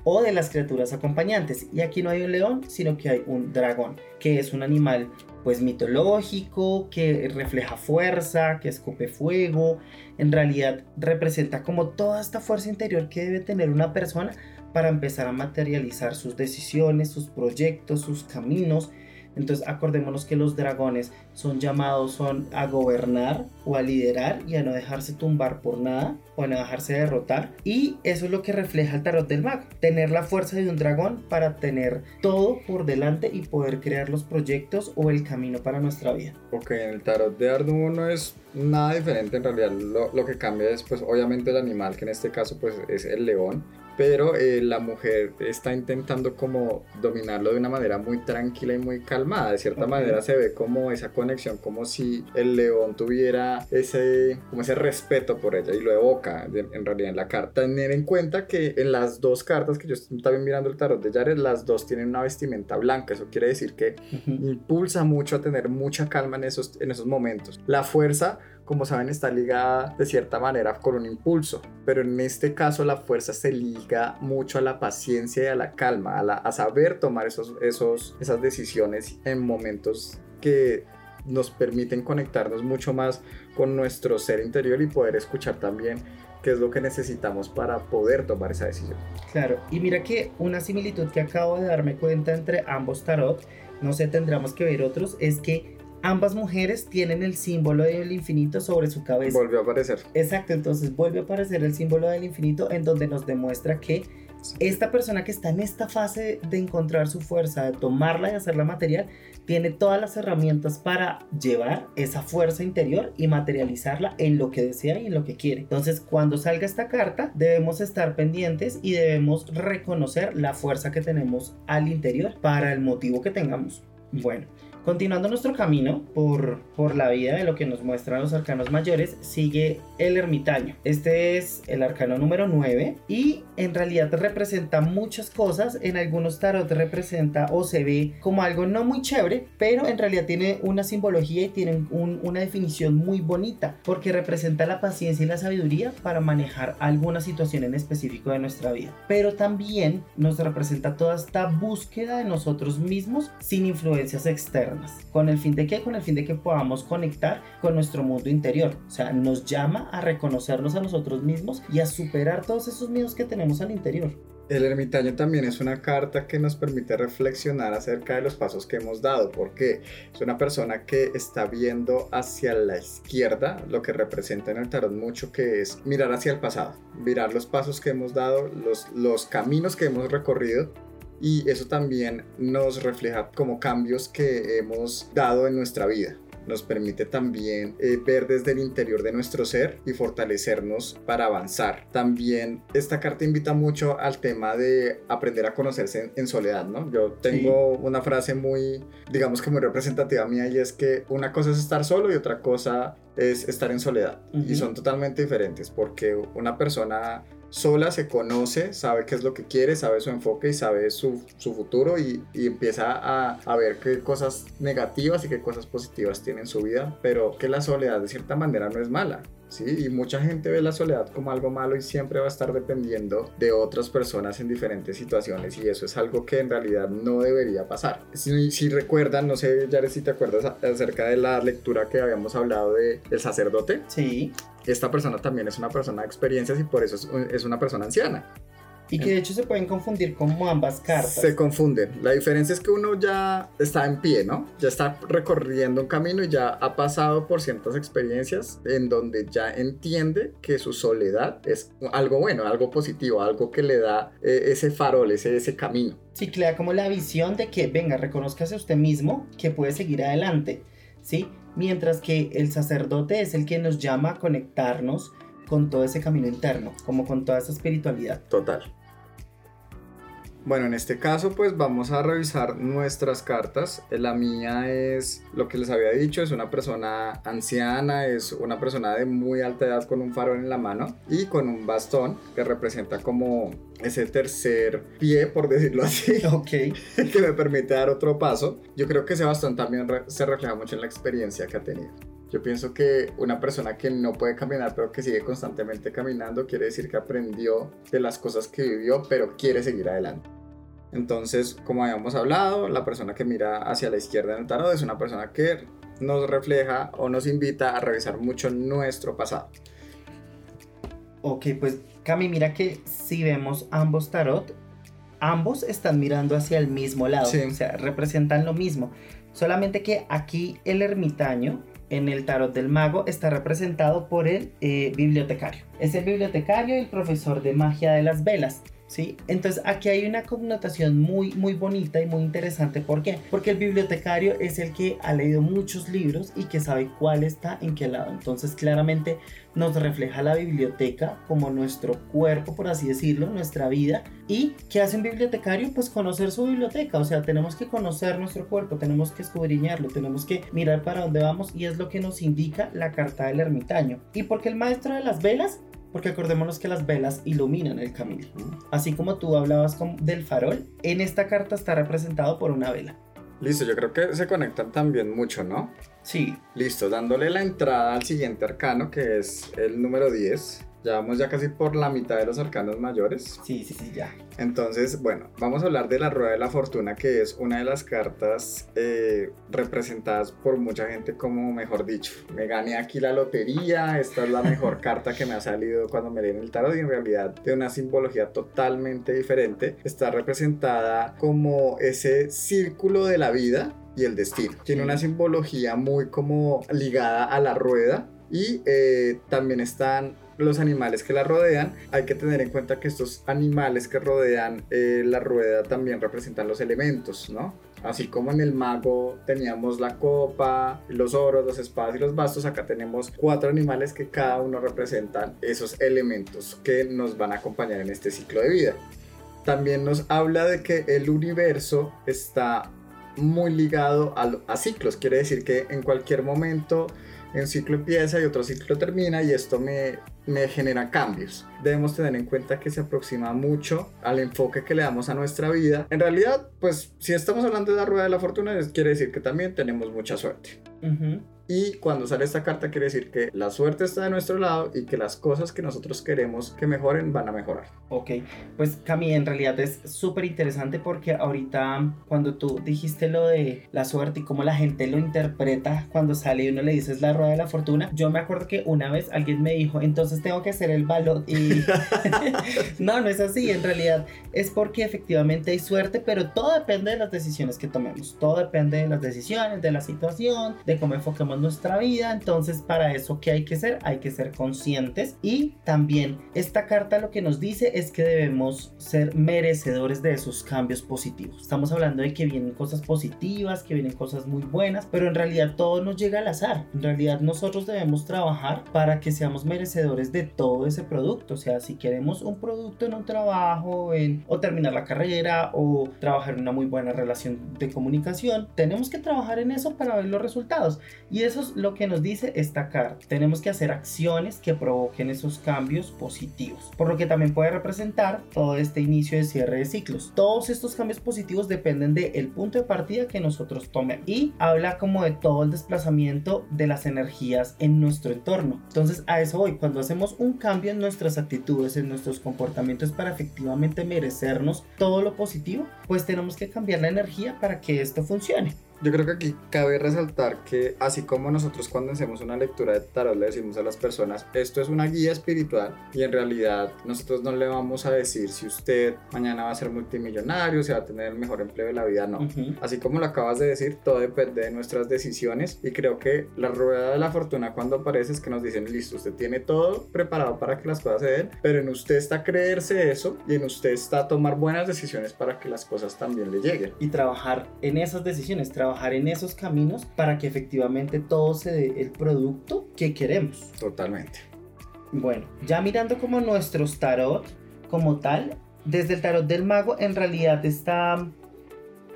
o de las criaturas acompañantes. Y aquí no hay un león, sino que hay un dragón, que es un animal pues mitológico, que refleja fuerza, que escupe fuego, en realidad representa como toda esta fuerza interior que debe tener una persona para empezar a materializar sus decisiones, sus proyectos, sus caminos, entonces acordémonos que los dragones son llamados son a gobernar o a liderar y a no dejarse tumbar por nada o a no dejarse derrotar. Y eso es lo que refleja el tarot del mago. Tener la fuerza de un dragón para tener todo por delante y poder crear los proyectos o el camino para nuestra vida. Ok, el tarot de Arduino no es nada diferente en realidad. Lo, lo que cambia es pues obviamente el animal que en este caso pues es el león pero eh, la mujer está intentando como dominarlo de una manera muy tranquila y muy calmada. De cierta manera se ve como esa conexión, como si el león tuviera ese, como ese respeto por ella y lo evoca en realidad en la carta. Tener en cuenta que en las dos cartas que yo estoy también mirando el tarot de Jared, las dos tienen una vestimenta blanca. Eso quiere decir que impulsa mucho a tener mucha calma en esos, en esos momentos. La fuerza como saben, está ligada de cierta manera con un impulso, pero en este caso la fuerza se liga mucho a la paciencia y a la calma, a, saber tomar esos, esas decisiones en momentos que nos permiten conectarnos mucho más con nuestro ser interior y poder escuchar también qué es lo que necesitamos para poder tomar esa decisión. Claro, y mira que una similitud que acabo de darme cuenta entre ambos tarot, no sé, tendríamos que ver otros, es que ambas mujeres tienen el símbolo del infinito sobre su cabeza. Volvió a aparecer. Exacto, entonces vuelve a aparecer el símbolo del infinito en donde nos demuestra que esta persona que está en esta fase de encontrar su fuerza, de tomarla y hacerla material, tiene todas las herramientas para llevar esa fuerza interior y materializarla en lo que desea y en lo que quiere. Entonces, cuando salga esta carta, debemos estar pendientes y debemos reconocer la fuerza que tenemos al interior para el motivo que tengamos. Bueno, Continuando nuestro camino por, por la vida de lo que nos muestran los arcanos mayores, sigue el ermitaño. Este es el arcano número 9 y en realidad representa muchas cosas. En algunos tarot representa o se ve como algo no muy chévere, pero en realidad tiene una simbología y tiene una definición muy bonita porque representa la paciencia y la sabiduría para manejar alguna situación en específico de nuestra vida. Pero también nos representa toda esta búsqueda de nosotros mismos sin influencias externas ¿Con el fin de qué? Con el fin de que podamos conectar con nuestro mundo interior. O sea, nos llama a reconocernos a nosotros mismos y a superar todos esos miedos que tenemos al interior. El ermitaño también es una carta que nos permite reflexionar acerca de los pasos que hemos dado, porque es una persona que está viendo hacia la izquierda, lo que representa en el tarot mucho, que es mirar hacia el pasado, mirar los pasos que hemos dado, los, los caminos que hemos recorrido y eso también nos refleja como cambios que hemos dado en nuestra vida nos permite también eh, ver desde el interior de nuestro ser y fortalecernos para avanzar. También esta carta invita mucho al tema de aprender a conocerse en, soledad, ¿no? Yo tengo una frase muy, digamos que muy representativa mía y es que una cosa es estar solo y otra cosa es estar en soledad. Y son totalmente diferentes porque una persona sola se conoce, sabe qué es lo que quiere, sabe su enfoque y sabe su, futuro y, empieza a, a, ver qué cosas negativas y qué cosas positivas tiene en su vida, pero que la soledad de cierta manera no es mala. ¿Sí? Y mucha gente ve la soledad como algo malo y siempre va a estar dependiendo de otras personas en diferentes situaciones y eso es algo que en realidad no debería pasar. Si, si recuerdan, no sé, Jared, si te acuerdas acerca de la lectura que habíamos hablado de El sacerdote. Sí esta persona también es una persona de experiencias y por eso es, una persona anciana. Y que de hecho se pueden confundir como ambas cartas. Se confunden. La diferencia es que uno ya está en pie, ¿no? Ya está recorriendo un camino y ya ha pasado por ciertas experiencias en donde ya entiende que su soledad es algo bueno, algo positivo, algo que le da eh, ese farol, ese, ese camino. Sí, que le da como la visión de que, venga, reconozcase usted mismo que puede seguir adelante, ¿sí? mientras que el sacerdote es el que nos llama a conectarnos con todo ese camino interno, como con toda esa espiritualidad. Total. Bueno, en este caso pues vamos a revisar nuestras cartas. La mía es lo que les había dicho, es una persona anciana, es una persona de muy alta edad con un farol en la mano y con un bastón que representa como ese tercer pie, por decirlo así, <laughs> ok que me permite dar otro paso. Yo creo que ese bastón también se refleja mucho en la experiencia que ha tenido. Yo pienso que una persona que no puede caminar pero que sigue constantemente caminando quiere decir que aprendió de las cosas que vivió pero quiere seguir adelante. Entonces, como habíamos hablado, la persona que mira hacia la izquierda en el tarot es una persona que nos refleja o nos invita a revisar mucho nuestro pasado. Ok, pues Cami, mira que si vemos ambos tarot, ambos están mirando hacia el mismo lado, Sí. o sea, representan lo mismo. Solamente que aquí el ermitaño en el tarot del mago está representado por el eh, bibliotecario. Es el bibliotecario y el profesor de magia de las velas. ¿Sí? Entonces aquí hay una connotación muy muy bonita y muy interesante. ¿Por qué? Porque el bibliotecario es el que ha leído muchos libros y que sabe cuál está en qué lado. Entonces claramente nos refleja la biblioteca como nuestro cuerpo, por así decirlo, nuestra vida. ¿Y qué hace un bibliotecario? Pues conocer su biblioteca. O sea, tenemos que conocer nuestro cuerpo, tenemos que escudriñarlo, tenemos que mirar para dónde vamos y es lo que nos indica la carta del ermitaño. ¿Y porque el maestro de las velas? Porque acordémonos que las velas iluminan el camino. Así como tú hablabas con- del farol, en esta carta está representado por una vela. Listo, yo creo que se conectan también mucho, ¿no? Sí, Listo, dándole la entrada al siguiente arcano, que es el número 10. Ya vamos ya casi por la mitad de los arcanos mayores. sí, sí, sí, ya. Entonces, bueno, vamos a hablar de la Rueda de la Fortuna, que es una de las cartas eh, representadas por mucha gente como, mejor dicho, me gané aquí la lotería, esta es la mejor <laughs> carta que me ha salido cuando me leen el tarot y en realidad de una simbología totalmente diferente. Está representada como ese círculo de la vida y el destino. Tiene una simbología muy como ligada a la rueda y eh, también están los animales que la rodean. Hay que tener en cuenta que estos animales que rodean eh, la rueda también representan los elementos, ¿no? Así como en el mago teníamos la copa, los oros, las espadas y los bastos, acá tenemos cuatro animales que cada uno representan esos elementos que nos van a acompañar en este ciclo de vida. También nos habla de que el universo está muy ligado a, a ciclos, quiere decir que en cualquier momento un ciclo empieza y otro ciclo termina y esto me, me genera cambios. Debemos tener en cuenta que se aproxima mucho al enfoque que le damos a nuestra vida. En realidad, pues si estamos hablando de la rueda de la fortuna, quiere decir que también tenemos mucha suerte. Ujú. Y cuando sale esta carta quiere decir que la suerte está de nuestro lado y que las cosas que nosotros queremos que mejoren van a mejorar. Ok, pues Cami, en realidad es súper interesante porque ahorita cuando tú dijiste lo de la suerte y cómo la gente lo interpreta cuando sale y uno le dices la rueda de la fortuna, yo me acuerdo que una vez alguien me dijo, entonces tengo que hacer el balot y <laughs> no, no es así, en realidad es porque efectivamente hay suerte, pero todo depende de las decisiones que tomemos, todo depende de las decisiones, de la situación, de cómo enfoquemos nuestra vida, entonces para eso ¿qué hay que hacer? Hay que ser conscientes y también esta carta lo que nos dice es que debemos ser merecedores de esos cambios positivos. Estamos hablando de que vienen cosas positivas, que vienen cosas muy buenas, pero en realidad todo nos llega al azar. En realidad nosotros debemos trabajar para que seamos merecedores de todo ese producto. Sea, si queremos un producto en un trabajo, en, o terminar la carrera, o trabajar en una muy buena relación de comunicación, tenemos que trabajar en eso para ver los resultados. Y eso es lo que nos dice esta carta. Tenemos que hacer acciones que provoquen esos cambios positivos. Por lo que también puede representar todo este inicio de cierre de ciclos. Todos estos cambios positivos dependen del punto de partida que nosotros tomemos. Y habla como de todo el desplazamiento de las energías en nuestro entorno. Entonces a eso voy. Cuando hacemos un cambio en nuestras actitudes, en nuestros comportamientos para efectivamente merecernos todo lo positivo, pues tenemos que cambiar la energía para que esto funcione. Yo creo que aquí cabe resaltar que así como nosotros cuando hacemos una lectura de tarot le decimos a las personas, esto es una guía espiritual y en realidad nosotros no le vamos a decir si usted mañana va a ser multimillonario, si va a tener el mejor empleo de la vida, no. Ujú. Así como lo acabas de decir, todo depende de nuestras decisiones y creo que la rueda de la fortuna cuando aparece es que nos dicen, listo, usted tiene todo preparado para que las cosas se den, pero en usted está creerse eso y en usted está tomar buenas decisiones para que las cosas también le lleguen. y trabajar en esas decisiones, trabajar en esos caminos para que efectivamente todo se dé el producto que queremos. Totalmente. Bueno, ya mirando como nuestros tarot como tal, desde el tarot del mago en realidad está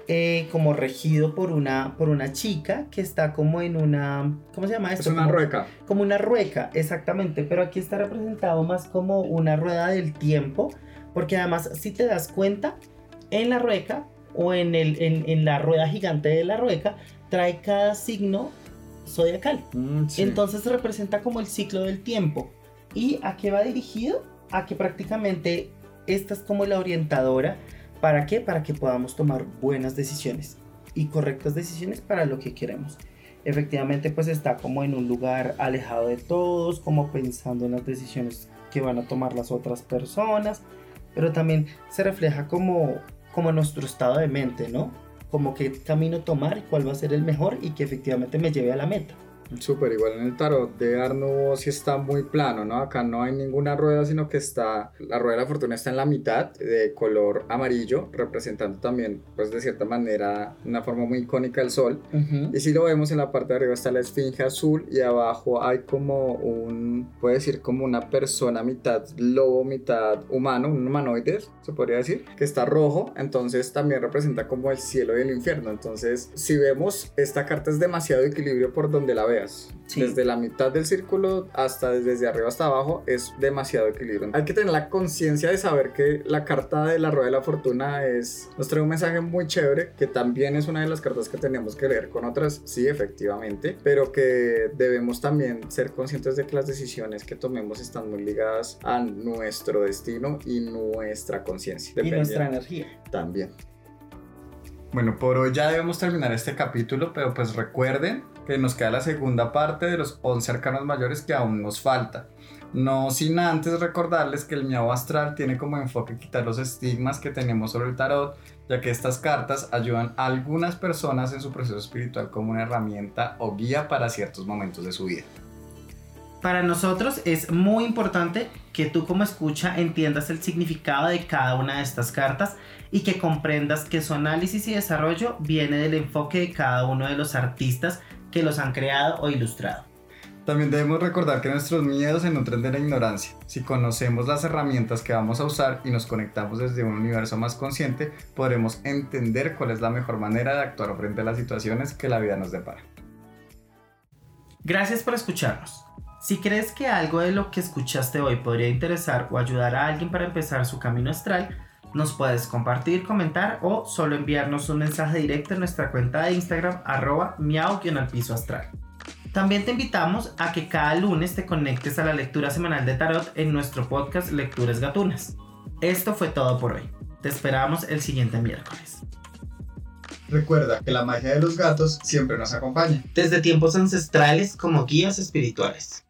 eh, como regido por una, por una chica que está como en una, ¿cómo se llama Es esto? una Como- rueca. como una rueca, exactamente, pero aquí está representado más como una rueda del tiempo, porque además si te das cuenta, en la rueca o en, el, en, en la rueda gigante de la rueca, trae cada signo zodiacal. Mm, sí. Entonces representa como el ciclo del tiempo. ¿Y a qué va dirigido? A que prácticamente esta es como la orientadora. ¿Para qué? Para que podamos tomar buenas decisiones y correctas decisiones para lo que queremos. Efectivamente, pues está como en un lugar alejado de todos, como pensando en las decisiones que van a tomar las otras personas. pero también se refleja como, como nuestro estado de mente, ¿no? Como qué camino tomar, cuál va a ser el mejor y que efectivamente me lleve a la meta. Súper, igual en el tarot de Arno sí está muy plano, ¿no? Acá no hay ninguna rueda, sino que está, la rueda de la fortuna está en la mitad, de color amarillo, representando también, pues de cierta manera, una forma muy icónica del sol. Y si lo vemos, en la parte de arriba está la esfinge azul y abajo hay como un, puede decir, como una persona mitad lobo, mitad humano, un humanoide, se podría decir, que está rojo, entonces también representa como el cielo y el infierno. Entonces, si vemos, esta carta es demasiado equilibrio por donde la desde la mitad del círculo hasta desde arriba hasta abajo es demasiado equilibrio. Hay que tener la conciencia de saber que la carta de la rueda de la fortuna es nos trae un mensaje muy chévere que también es una de las cartas que tenemos que leer con otras, sí, efectivamente, pero que debemos también ser conscientes de que las decisiones que tomemos están muy ligadas a nuestro destino y nuestra conciencia. Y nuestra energía. También. Bueno, por hoy ya debemos terminar este capítulo, pero pues recuerden que nos queda la segunda parte de los 11 arcanos mayores que aún nos falta. No sin antes recordarles que el miau astral tiene como enfoque quitar los estigmas que tenemos sobre el tarot, ya que estas cartas ayudan a algunas personas en su proceso espiritual como una herramienta o guía para ciertos momentos de su vida. Para nosotros es muy importante que tú como escucha entiendas el significado de cada una de estas cartas y que comprendas que su análisis y desarrollo viene del enfoque de cada uno de los artistas que los han creado o ilustrado. También debemos recordar que nuestros miedos se nutren de la ignorancia. Si conocemos las herramientas que vamos a usar y nos conectamos desde un universo más consciente, podremos entender cuál es la mejor manera de actuar frente a las situaciones que la vida nos depara. Gracias por escucharnos. Si crees que algo de lo que escuchaste hoy podría interesar o ayudar a alguien para empezar su camino astral, nos puedes compartir, comentar o solo enviarnos un mensaje directo en nuestra cuenta de Instagram arroba miau al piso astral. También te invitamos a que cada lunes te conectes a la lectura semanal de tarot en nuestro podcast Lecturas Gatunas. Esto fue todo por hoy. Te esperamos el siguiente miércoles. Recuerda que la magia de los gatos siempre nos acompaña. Desde tiempos ancestrales como guías espirituales.